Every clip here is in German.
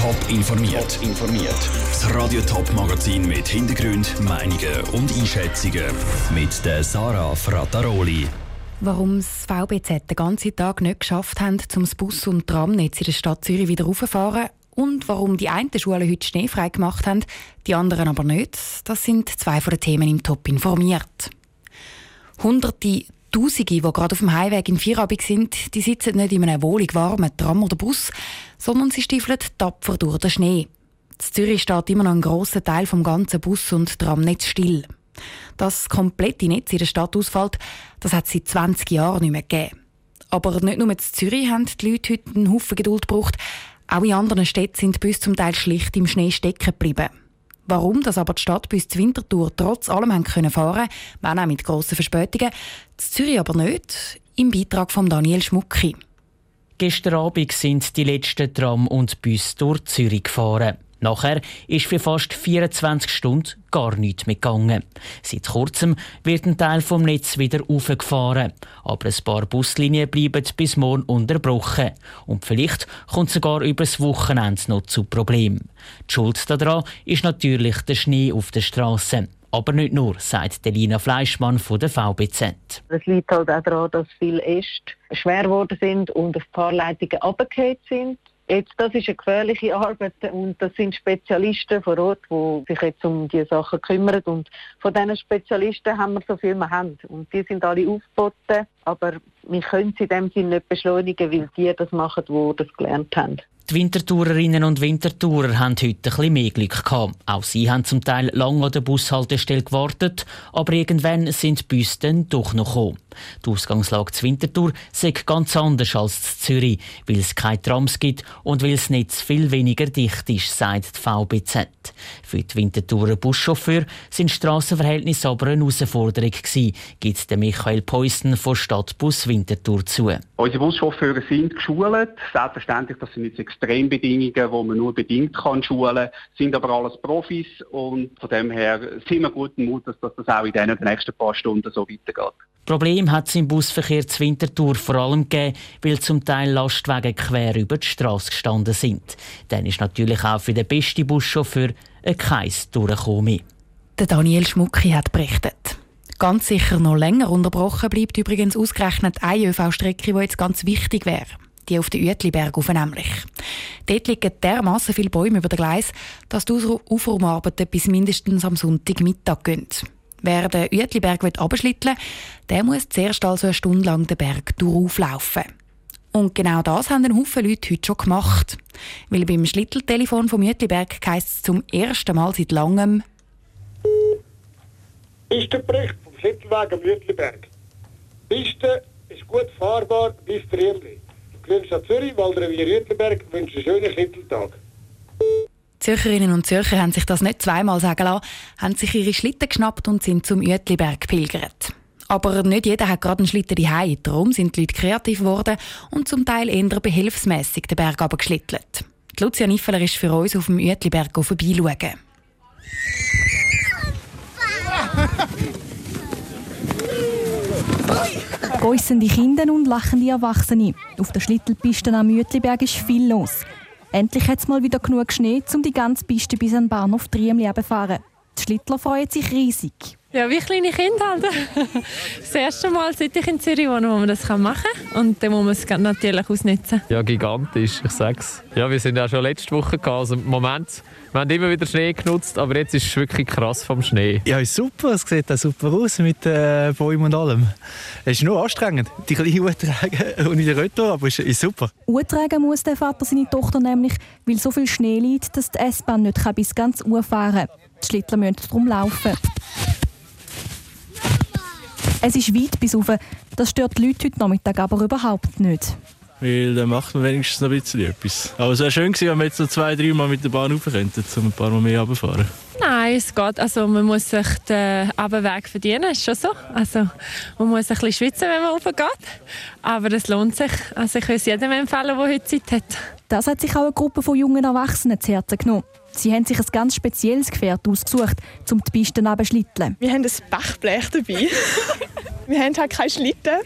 Top informiert. informiert. Das Radio Top Magazin mit Hintergrund, Meinungen und Einschätzungen mit der Sarah Frataroli. Warum das VBZ den ganzen Tag nicht geschafft haben, zum Bus- und Tramnetz in der Stadt Zürich wieder raufzufahren und warum die einen Schulen heute schneefrei gemacht haben, die anderen aber nicht, das sind zwei von den Themen im Top informiert. Hunderte Tausende, die gerade auf dem Heimweg in Vierabig sind, die sitzen nicht in einem wohlig warmen Tram oder Bus, sondern sie stiefeln tapfer durch den Schnee. In Zürich steht immer noch ein grosser Teil vom ganzen Bus- und Tramnetz still. Das komplette Netz in der Stadt ausfällt, das hat es seit 20 Jahren nicht mehr gegeben. Aber nicht nur in Zürich haben die Leute heute einen Haufen Geduld gebraucht, auch in anderen Städten sind Busse zum Teil schlicht im Schnee stecken geblieben. Warum das aber die Stadt bis zur Wintertour trotz allem haben können fahren, wenn auch mit grossen Verspätungen, zu Zürich aber nicht, im Beitrag von Daniel Schmucki. Gestern Abend sind die letzten Tram und Bus durch Zürich gefahren. Nachher ist für fast 24 Stunden gar nichts mehr gegangen. Seit kurzem wird ein Teil vom Netz wieder aufgefahren. Aber ein paar Buslinien bleiben bis morgen unterbrochen. Und vielleicht kommt sogar über das Wochenende noch zu Problemen. Die Schuld daran ist natürlich der Schnee auf der Straße. Aber nicht nur, sagt Delina Fleischmann von der VBZ. Es liegt halt auch daran, dass viele Äste schwer geworden sind und auf Fahrleitungen abgekehrt sind. Jetzt, das ist eine gefährliche Arbeit und das sind Spezialisten vor Ort, die sich jetzt um diese Sachen kümmern. Und von diesen Spezialisten haben wir so viel wir haben. Und die sind alle aufgeboten, aber wir können sie in dem Sinne nicht beschleunigen, weil die das machen, die das gelernt haben. Die Wintertourerinnen und Wintertourer haben heute ein bisschen mehr Glück gehabt. Auch sie haben zum Teil lange an der Bushaltestelle gewartet, aber irgendwann sind die Busse dann doch noch gekommen. Die Ausgangslage zur Wintertour ist ganz anders als zu Zürich, weil es keine Trams gibt und weil das Netz viel weniger dicht ist, sagt die VBZ. Für die Wintertourer Buschauffeur sind Strassenverhältnisse aber eine Herausforderung gewesen, gibt Michael Peusten von Stadtbus Winterthur zu. Unsere Buschauffeure sind geschult. Selbstverständlich, das sind jetzt Extrembedingungen, die man nur bedingt kann schulen kann, sind aber alles Profis und von dem her sind wir guten Mut, dass das auch in den nächsten paar Stunden so weitergeht. Problem hat es im Busverkehr zur Wintertour vor allem gegeben, weil zum Teil Lastwagen quer über die Straße gestanden sind. Dann ist natürlich auch für den besten Buschauffeur ein Kreis durchgekommen. Der Daniel Schmucki hat berichtet. Ganz sicher noch länger unterbrochen bleibt übrigens ausgerechnet eine ÖV-Strecke, die jetzt ganz wichtig wäre. Die auf den Uetliberg auf nämlich. Dort liegen dermassen viele Bäume über den Gleis, dass die Aufraumarbeiten bis mindestens am Sonntagmittag gehen. Wer den Uetliberg abschlitteln will, der muss zuerst also eine Stunde lang den Berg durchlaufen. Und genau das haben ein Haufen Leute heute schon gemacht. Weil beim Schlitteltelefon vom Uetliberg heisst es zum ersten Mal seit langem Pistenbericht vom Schlittelweg am Uetliberg. Die Piste ist gut fahrbar bis Triemli. Grünstadt Zürich, Waldrevier Uetliberg wünscht einen schönen Schlitteltag. Zürcherinnen und Zürcher haben sich das nicht zweimal sagen lassen, haben sich ihre Schlitten geschnappt und sind zum Uetliberg pilgert. Aber nicht jeder hat gerade einen Schlitten daheim. Darum sind die Leute kreativ geworden und zum Teil eher behelfsmässig den Berg geschlittelt. Lucia Niffeler ist für uns auf dem Uetliberg vorbeischauen. Gäussen die Kinder und lachen die Erwachsenen. Auf der Schlittelpiste am Uetliberg ist viel los. Endlich hat es mal wieder genug Schnee, um die ganze Piste bis an den Bahnhof Triemli zu fahren. Die Schlittler freuen sich riesig. Ja, wie kleine Kinder halt. Das erste Mal, seit ich in Zürich wohne, wo man das machen kann. Und dann muss man es natürlich ausnutzen. Ja, gigantisch, ich sag's. Ja, wir sind ja schon letzte Woche gehabt. Also im Moment, wir haben immer wieder Schnee genutzt, aber jetzt ist es wirklich krass vom Schnee. Ja, ist super. Es sieht auch super aus mit äh, Bäumen und allem. Es ist nur anstrengend, die kleine Uhr tragen und in der Retour, aber es ist, ist super. Uhr tragen muss der Vater seine Tochter nämlich, weil so viel Schnee liegt, dass die S-Bahn nicht bis ganz Uhr fahren kann. Die Schlittler müssen darum laufen. Es ist weit bis rauf. Das stört die Leute heute Nachmittag aber überhaupt nicht. Weil dann macht man wenigstens noch ein bisschen etwas. Aber es wäre schön gewesen, wenn wir jetzt noch zwei, drei Mal mit der Bahn rauf könnten, um ein paar Mal mehr runterfahren. Nein, es geht. Also man muss sich den Abendweg verdienen, ist schon so. Also man muss ein bisschen schwitzen, wenn man raufgeht. Aber es lohnt sich. Also ich kann es jedem empfehlen, der heute Zeit hat. Das hat sich auch eine Gruppe von jungen Erwachsenen zu Herzen genommen. Sie haben sich ein ganz spezielles Gefährt ausgesucht, um die Pisten abzuschlitteln. Wir haben ein Bachblech dabei. wir haben halt keine Schlitten.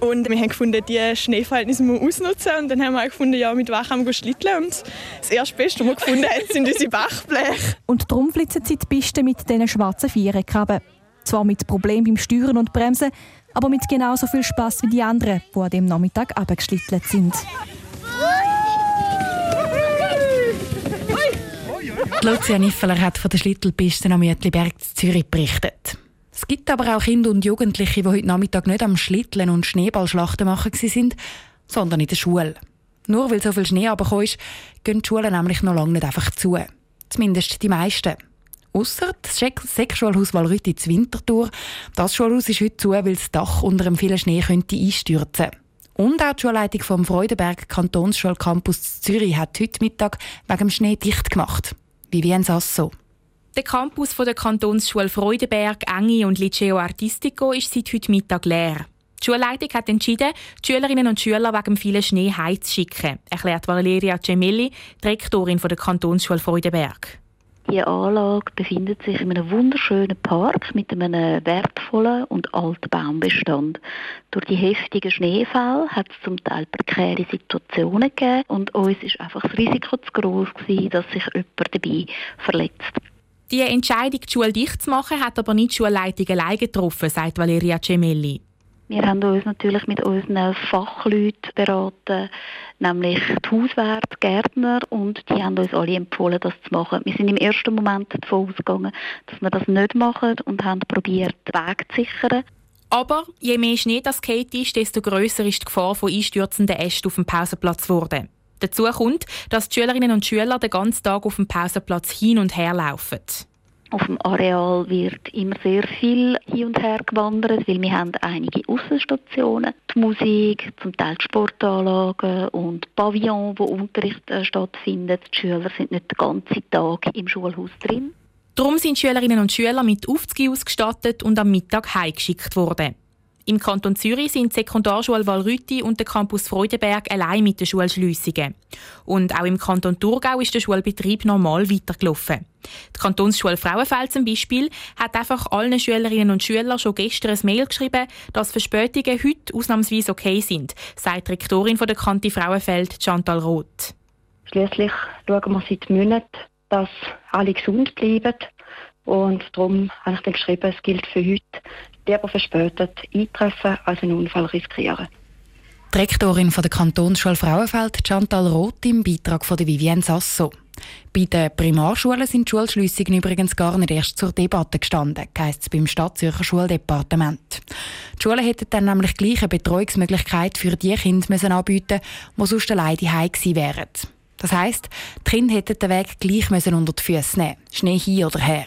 Und wir haben gefunden, diese Schneeverhältnisse müssen wir ausnutzen. Und dann haben wir gefunden, ja, mit können wir schlitteln. Und das erste Beste, was wir gefunden haben, sind unsere Bachbleche. Und darum flitzen sie die Piste mit diesen schwarzen Viereckkrabben. Zwar mit Problemen beim Steuern und Bremsen, aber mit genauso viel Spaß wie die anderen, die an dem Nachmittag abgeschlittelt sind. Lucia Niffeler hat von der Schlittelpiste am Mütliberg in Zürich berichtet. Es gibt aber auch Kinder und Jugendliche, die heute Nachmittag nicht am Schlitteln und Schneeballschlachten machen sind, sondern in der Schule. Nur weil so viel Schnee runtergekommen ist, gehen die Schulen nämlich noch lange nicht einfach zu. Zumindest die meisten. Ausser das Sechsschulhaus Walrütti in Winterthur. Das Schulhaus ist heute zu, weil das Dach unter dem vielen Schnee könnte einstürzen Und auch die Schulleitung vom Freudenberg Kantonsschulcampus Zürich hat heute Mittag wegen dem Schnee dicht gemacht. Vivienne Sasso. Der Campus der Kantonsschule Freudenberg, Engi und Liceo Artistico ist seit heute Mittag leer. Die Schulleitung hat entschieden, die Schülerinnen und Schüler wegen vielen Schnee heimzuschicken, erklärt Valeria Gemelli, Direktorin der Kantonsschule Freudenberg. Die Anlage befindet sich in einem wunderschönen Park mit einem wertvollen und alten Baumbestand. Durch die heftigen Schneefälle hat es zum Teil prekäre Situationen gegeben und uns ist einfach das Risiko zu groß dass sich jemand dabei verletzt. Die Entscheidung, die Schule dicht zu machen, hat aber nicht die Schulleitung allein getroffen, sagt Valeria Gemelli. Wir haben uns natürlich mit unseren Fachleuten beraten, nämlich die Hauswärter, die Gärtner und die haben uns alle empfohlen, das zu machen. Wir sind im ersten Moment davon ausgegangen, dass wir das nicht machen und haben probiert, den Weg zu sichern. Aber je mehr Schnee das geht ist, desto grösser ist die Gefahr von einstürzenden Ästen auf dem Pausenplatz geworden. Dazu kommt, dass die Schülerinnen und Schüler den ganzen Tag auf dem Pausenplatz hin und her laufen. Auf dem Areal wird immer sehr viel hin und her gewandert, weil wir haben einige Aussenstationen, die Musik, zum Teil die Sportanlagen und Pavillon, wo Unterricht äh, stattfindet. Die Schüler sind nicht den ganzen Tag im Schulhaus drin. Darum sind Schülerinnen und Schüler mit Aufzügen ausgestattet und am Mittag heimgeschickt worden. Im Kanton Zürich sind die Sekundarschule Walrütti und der Campus Freudenberg allein mit den Schulschliessungen. Und auch im Kanton Thurgau ist der Schulbetrieb normal weitergelaufen. Die Kantonsschule Frauenfeld zum Beispiel hat einfach allen Schülerinnen und Schülern schon gestern ein Mail geschrieben, dass Verspätungen heute ausnahmsweise okay sind, sagt die Rektorin von der Kante Frauenfeld, Chantal Roth. Schließlich schauen wir seit Monaten, dass alle gesund bleiben. Und darum habe ich dann geschrieben, es gilt für heute, lieber verspätet eintreffen als einen Unfall riskieren. Die Rektorin der Kantonsschule Frauenfeld, Chantal Roth, im Beitrag von Vivienne Sasso. Bei den Primarschulen sind die Schulschliessungen übrigens gar nicht erst zur Debatte gestanden, heisst es beim Stadtzürcher Schuldepartement. Die Schulen hätten dann nämlich gleich eine Betreuungsmöglichkeit für die Kinder müssen anbieten die sonst alleine daheim gewesen wären. Das heisst, die Kinder hätten den Weg gleich müssen unter die Füße nehmen, Schnee hin oder her.